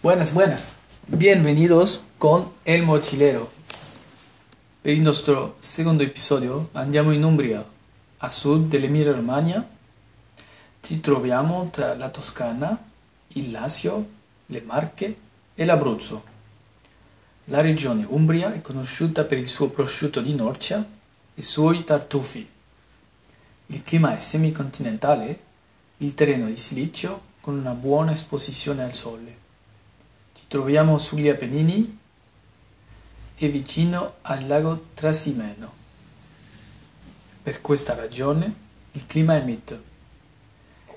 Buenas, buenas. Bienvenidos con El Mochilero. Per il nostro secondo episodio andiamo in Umbria, a sud dell'Emilia Romagna. Ci troviamo tra la Toscana, il Lazio, le Marche e l'Abruzzo. La regione Umbria è conosciuta per il suo prosciutto di Norcia e i suoi tartufi. Il clima è semicontinentale, il terreno è silicio con una buona esposizione al sole. Ci troviamo sugli Appennini e vicino al lago Trasimeno. Per questa ragione il clima è mite.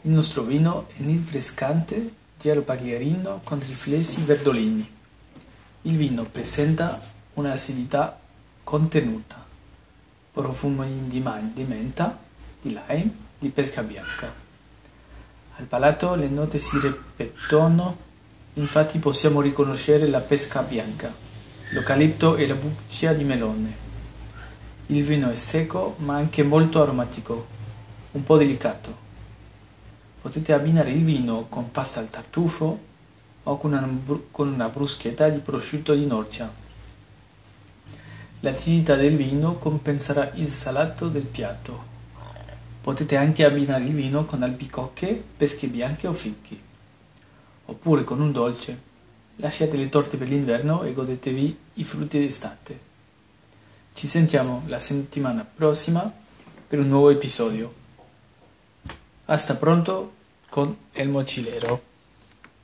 Il nostro vino è rinfrescante giallo pagliarino con riflessi verdolini. Il vino presenta un'acidità contenuta, profumo di, menta di lime, di pesca bianca. Al palato le note si ripetono, infatti possiamo riconoscere la pesca bianca, l'eucalipto e la buccia di melone. Il vino è secco ma anche molto aromatico, un po' delicato. Potete abbinare il vino con pasta al tartufo o con una, con una bruschetta di prosciutto di norcia. L'acidità del vino compenserà il salato del piatto. Potete anche abbinare il vino con albicocche, pesche bianche o fichi, oppure con un dolce. Lasciate le torte per l'inverno e godetevi i frutti d'estate. Ci sentiamo la settimana prossima per un nuovo episodio. Hasta pronto con El Mochilero.